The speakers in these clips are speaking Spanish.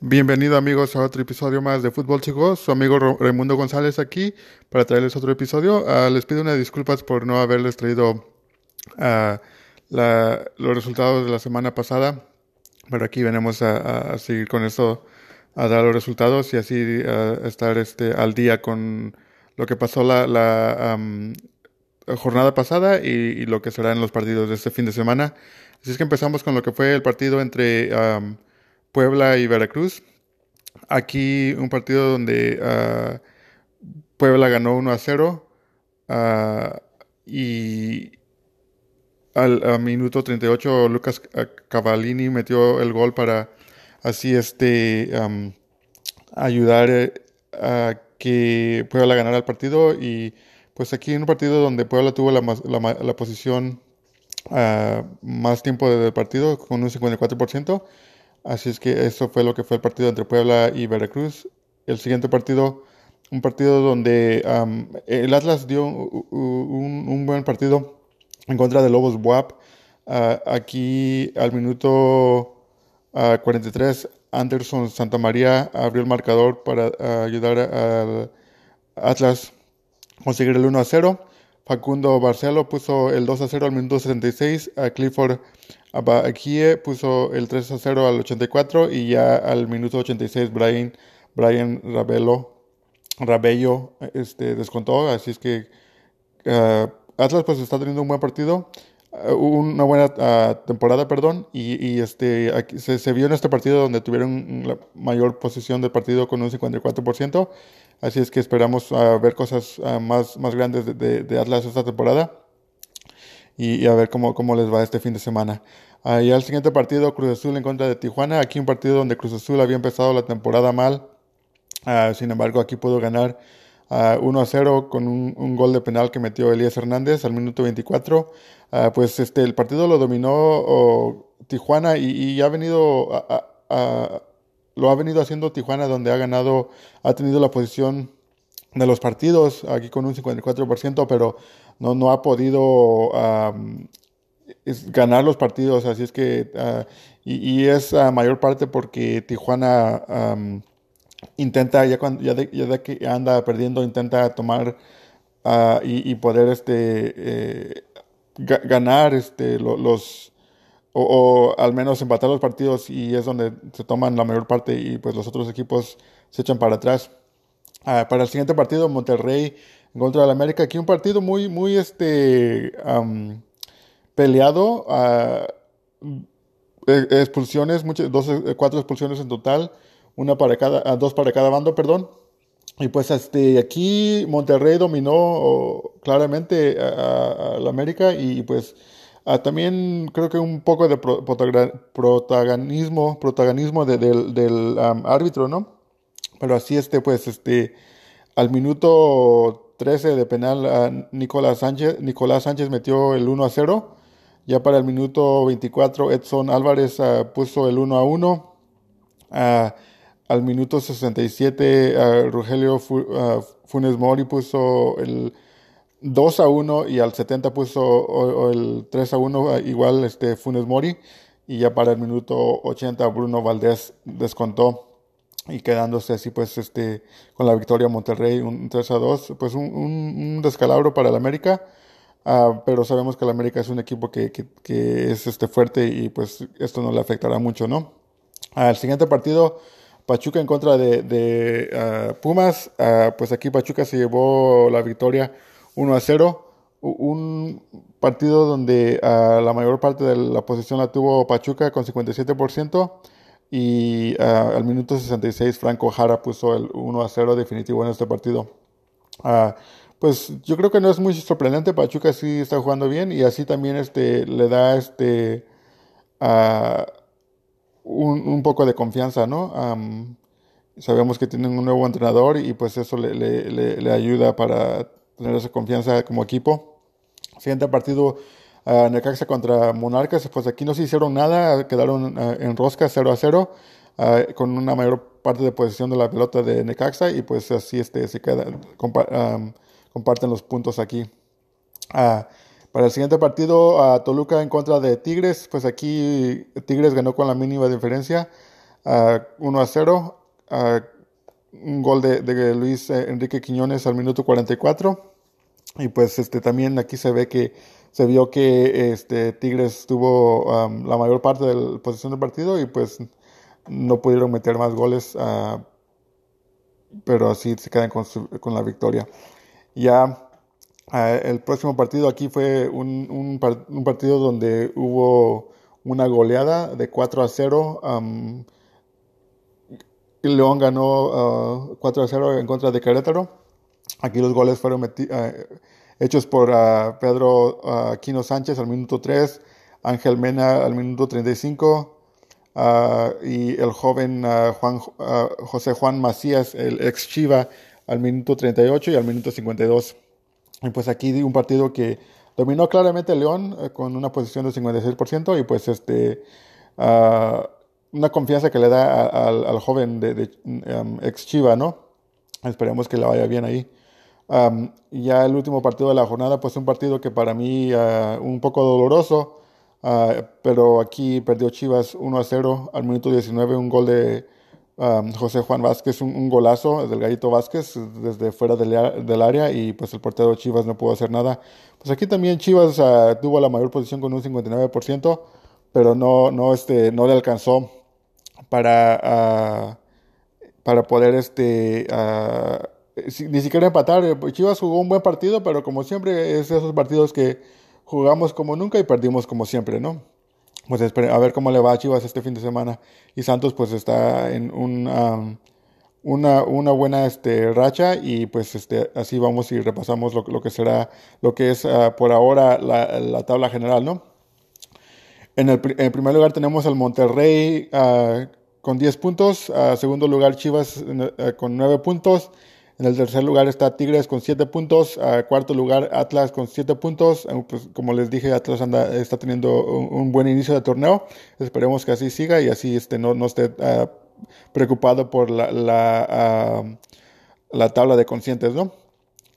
Bienvenido amigos a otro episodio más de Fútbol Chicos, su amigo Raimundo González aquí para traerles otro episodio. Uh, les pido unas disculpas por no haberles traído uh, la, los resultados de la semana pasada, pero aquí venimos a, seguir con esto, a dar los resultados y así uh, estar este, al día con lo que pasó la, la um, jornada pasada y, lo que será en los partidos de este fin de semana. Así es que empezamos con lo que fue el partido entre... Puebla y Veracruz. Aquí un partido donde uh, Puebla ganó 1 a 0 uh, y al minuto 38 Lucas Cavallini metió el gol para así este ayudar eh, a que Puebla ganara el partido y pues aquí en un partido donde Puebla tuvo la, la, posición uh, más tiempo del partido con un 54% Así es que eso fue lo que fue el partido entre Puebla y Veracruz. El siguiente partido, un partido donde um, el Atlas dio un, buen partido en contra de Lobos Buap. Uh, aquí al minuto uh, 43, Anderson Santamaría abrió el marcador para uh, ayudar al Atlas a conseguir el 1 a 0. Facundo Barcelo puso el 2 a 0 al minuto 76. A Clifford Abakie puso el 3 a 0 al 84 y ya al minuto 86 Brian, Brian Rabello, Rabello este, descontó. Así es que uh, Atlas pues está teniendo un buen partido. Uh, una buena uh, temporada, perdón, y, este aquí, se, se, vio en este partido donde tuvieron la mayor posición del partido con un 54%, así es que esperamos ver cosas más, más grandes de, de, de Atlas esta temporada y, a ver cómo, cómo les va este fin de semana. Y al siguiente partido, Cruz Azul en contra de Tijuana. Aquí un partido donde Cruz Azul había empezado la temporada mal. Uh, sin embargo, aquí pudo ganar uh, 1 a 0 con un, gol de penal que metió Elías Hernández al minuto 24. pues este, el partido lo dominó Tijuana y, y, ha venido lo ha venido haciendo Tijuana donde ha ganado, ha tenido la posición de los partidos, aquí con un 54%, pero no, no ha podido um, es ganar los partidos, así es que, uh, y, es a mayor parte porque Tijuana intenta, ya, cuando, ya, de, ya de que anda perdiendo, intenta tomar uh, y, poder este, eh, ganar este, lo, los, o, al menos empatar los partidos y es donde se toman la mayor parte y pues los otros equipos se echan para atrás. Uh, para el siguiente partido, Monterrey contra del América. Aquí un partido muy, muy este, um, peleado. Uh, expulsiones, muchas, dos, cuatro expulsiones en total. Una para cada, dos para cada bando, perdón. Y pues este, aquí Monterrey dominó claramente al América y pues también creo que un poco de pro, protagonismo, protagonismo de, de, del árbitro, ¿no? Pero así este, pues este, al minuto 13 de penal a Nicolás Sánchez, Nicolás Sánchez metió el 1 a 0. Ya para el minuto 24 Edson Álvarez uh, puso el 1 a 1. Uh, al minuto 67 uh, Rogelio Fu, Funes Mori puso el 2 a 1 y al 70 puso o, o el 3 a 1 igual este Funes Mori. Y ya para el minuto 80 Bruno Valdés descontó y quedándose así pues este con la victoria Monterrey un 3 a 2 pues un, un, descalabro para el América. Uh, pero sabemos que el América es un equipo que, que, es este fuerte y pues esto no le afectará mucho no al siguiente partido Pachuca en contra de, uh, Pumas. Pues aquí Pachuca se llevó la victoria 1 a 0 un partido donde la mayor parte de la posición la tuvo Pachuca con 57% y uh, al minuto 66 Franco Jara puso el 1 a 0 definitivo en este partido. Uh, pues yo creo que no es muy sorprendente, Pachuca sí está jugando bien y así también este, le da este, uh, un, un, poco de confianza, ¿no? Um, sabemos que tienen un nuevo entrenador y pues eso le, le, le, le ayuda para tener esa confianza como equipo. Siguiente partido, uh, Necaxa contra Monarcas, pues aquí no se hicieron nada, quedaron uh, en rosca 0 a 0, uh, con una mayor parte de posesión de la pelota de Necaxa y pues así este, se queda, compa comparten los puntos aquí. para el siguiente partido, Toluca en contra de Tigres, pues aquí Tigres ganó con la mínima diferencia. 1 a 0. un gol de, de, Luis Enrique Quiñones al minuto 44. Y pues este también aquí se ve que se vio que este Tigres tuvo la mayor parte de la posición del partido y pues no pudieron meter más goles, uh, pero así se quedan con, con la victoria. Ya uh, el próximo partido aquí fue un, un, partido donde hubo una goleada de 4 a 0. Um, León ganó uh, 4 a 0 en contra de Querétaro. Aquí los goles fueron hechos por Pedro Aquino Sánchez al minuto 3, Ángel Mena al minuto 35, Uh, y el joven uh, Juan, uh, José Juan Macías, el ex Chiva, al minuto 38 y al minuto 52. Y pues aquí un partido que dominó claramente León eh, con una posición de 56% y pues este una confianza que le da al joven de, um, ex Chiva, ¿no? Esperemos que le vaya bien ahí. Um, ya el último partido de la jornada, pues un partido que para mí un poco doloroso. Uh, pero aquí perdió Chivas 1 a 0 al minuto 19, un gol de um, José Juan Vázquez, un, golazo del Gallito Vázquez desde fuera del, del, área y pues el portero Chivas no pudo hacer nada. Pues aquí también Chivas uh, tuvo la mayor posición con un 59%, pero no, no, este, no le alcanzó para, uh, para poder este, ni siquiera empatar. Chivas jugó un buen partido, pero como siempre es esos partidos que jugamos como nunca y perdimos como siempre, ¿no? Pues a ver cómo le va a Chivas este fin de semana. Y Santos pues está en un, una, una, buena este, racha y pues este, así vamos y repasamos lo, lo que será, lo que es uh, por ahora la, la, tabla general, ¿no? En, el, primer lugar tenemos al Monterrey uh, con 10 puntos, uh, segundo lugar Chivas con 9 puntos, en el tercer lugar está Tigres con 7 puntos. A cuarto lugar Atlas con 7 puntos. Eh, pues, como les dije, Atlas anda, está teniendo un, buen inicio de torneo. Esperemos que así siga y así este, no, no esté uh, preocupado por la, la, uh, la, tabla de conscientes. ¿no?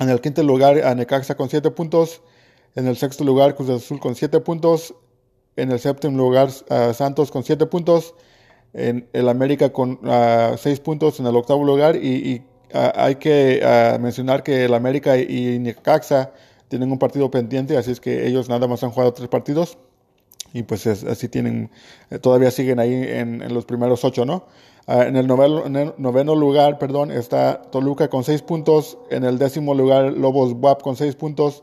En el quinto lugar, Necaxa con 7 puntos. En el sexto lugar, Cruz Azul con 7 puntos. En el séptimo lugar, uh, Santos con 7 puntos. En el América con 6 puntos en el octavo lugar. Y, Ah, hay que ah, mencionar que el América y Necaxa tienen un partido pendiente, así es que ellos nada más han jugado tres partidos y pues así tienen, eh, todavía siguen ahí en, los primeros ocho, ¿no? Ah, en, el noveno, lugar, perdón, está Toluca con seis puntos, en el décimo lugar Lobos WAP con seis puntos,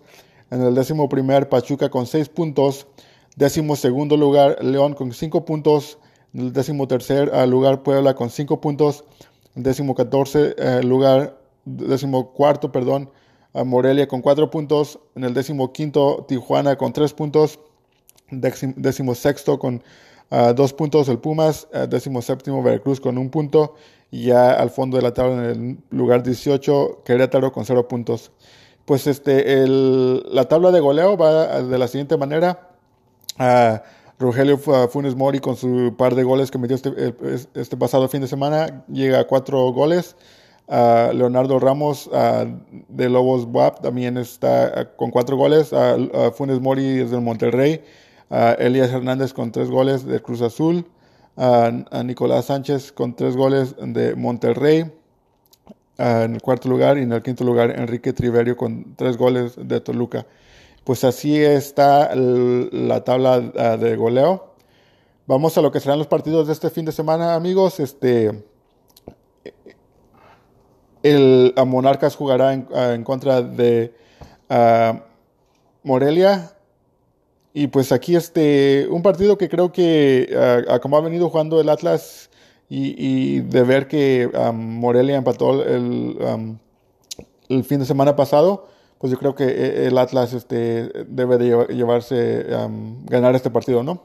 en el décimo primer Pachuca con seis puntos, décimo segundo lugar León con cinco puntos, en el décimo tercer lugar Puebla con cinco puntos, décimo catorce eh, lugar, décimo cuarto, perdón, a Morelia con cuatro puntos, en el décimo quinto Tijuana con tres puntos, décimo, sexto con uh, dos puntos el Pumas, uh, décimo séptimo Veracruz con un punto, y ya al fondo de la tabla en el lugar 18 Querétaro con cero puntos. Pues este, el, la tabla de goleo va de la siguiente manera. Uh, Rogelio Funes Mori con su par de goles que metió este, este pasado fin de semana llega a cuatro goles. Leonardo Ramos de Lobos WAP también está con cuatro goles. Funes Mori desde Monterrey. Elías Hernández con tres goles de Cruz Azul. Nicolás Sánchez con tres goles de Monterrey. en el cuarto lugar y en el quinto lugar Enrique Triverio con tres goles de Toluca pues así está la tabla ah, de goleo. Vamos a lo que serán los partidos de este fin de semana, amigos. Este, el Monarcas jugará en, ah, contra de ah, Morelia. Y pues aquí este, un partido que creo que, como ha venido jugando el Atlas y, de ver que Morelia empató el, el fin de semana pasado, pues yo creo que eh, el Atlas este, debe de llevarse, ganar este partido, ¿no?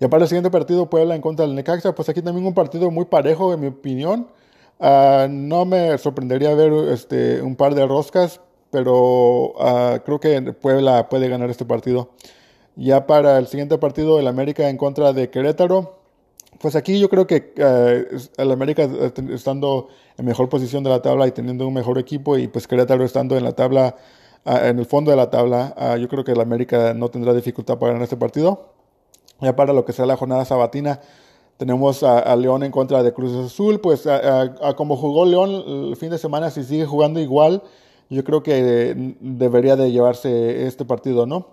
Y para el siguiente partido, Puebla en contra del Necaxa, pues aquí también un partido muy parejo, en mi opinión. Ah, no me sorprendería ver este, un par de roscas, pero ah, creo que Puebla puede ganar este partido. Ya para el siguiente partido, el América en contra de Querétaro, pues aquí yo creo que eh, el América estando en mejor posición de la tabla y teniendo un mejor equipo y pues Querétaro estando en la tabla, ah, en el fondo de la tabla, ah, yo creo que el América no tendrá dificultad para ganar este partido. Ya para lo que sea la jornada sabatina, Tenemos a, León en contra de Cruz Azul, pues como jugó León el fin de semana, si sigue jugando igual, yo creo que debería de llevarse este partido, ¿no?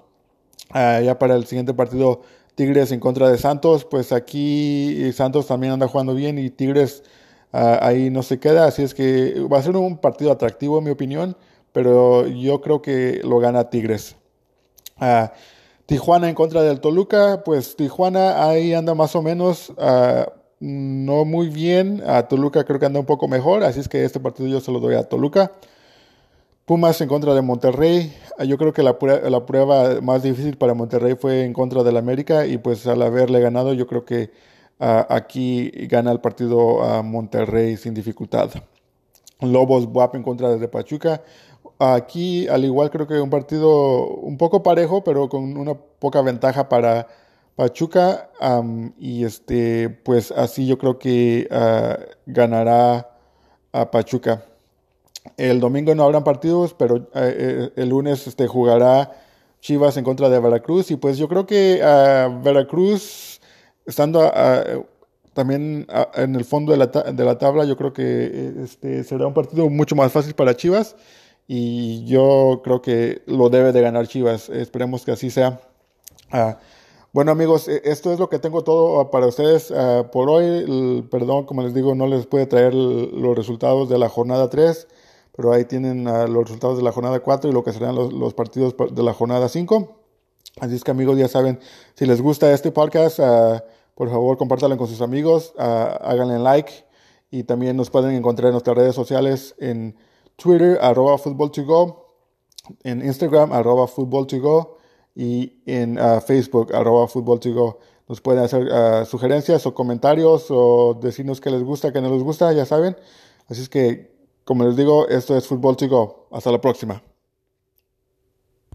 ya para el siguiente partido, Tigres en contra de Santos, pues aquí Santos también anda jugando bien y Tigres ahí no se queda, así es que va a ser un partido atractivo en mi opinión, pero yo creo que lo gana Tigres. Tijuana en contra del Toluca, pues Tijuana ahí anda más o menos ah, no muy bien. A Toluca creo que anda un poco mejor, así es que este partido yo se lo doy a Toluca. Pumas en contra de Monterrey. Ah, yo creo que la, la prueba más difícil para Monterrey fue en contra del América y pues al haberle ganado yo creo que ah, aquí gana el partido a Monterrey sin dificultad. Lobos WAP en contra de Pachuca. Aquí, al igual, creo que un partido un poco parejo, pero con una poca ventaja para Pachuca. y este, pues así yo creo que ah, ganará a Pachuca. El domingo no habrán partidos, pero eh, eh, el lunes este, jugará Chivas en contra de Veracruz. Y pues yo creo que uh, Veracruz, estando también en el fondo de la, de la, tabla, yo creo que eh, este, será un partido mucho más fácil para Chivas y yo creo que lo debe de ganar Chivas. Esperemos que así sea. Ah, bueno amigos, e, esto es lo que tengo todo para ustedes ah, por hoy. perdón, como les digo, no les puede traer los resultados de la jornada 3, pero ahí tienen ah, los resultados de la jornada 4 y lo que serán los, partidos de la jornada 5. Así es que amigos, ya saben, si les gusta este podcast, por favor compártanlo con sus amigos, háganle like y también nos pueden encontrar en nuestras redes sociales en Twitter, arroba football to go, en Instagram, arroba football to go, y en uh, Facebook, arroba football to go. Nos pueden hacer uh, sugerencias o comentarios o decirnos que les gusta, que no les gusta, ya saben. Así es que, como les digo, esto es Football to Go. Hasta la próxima.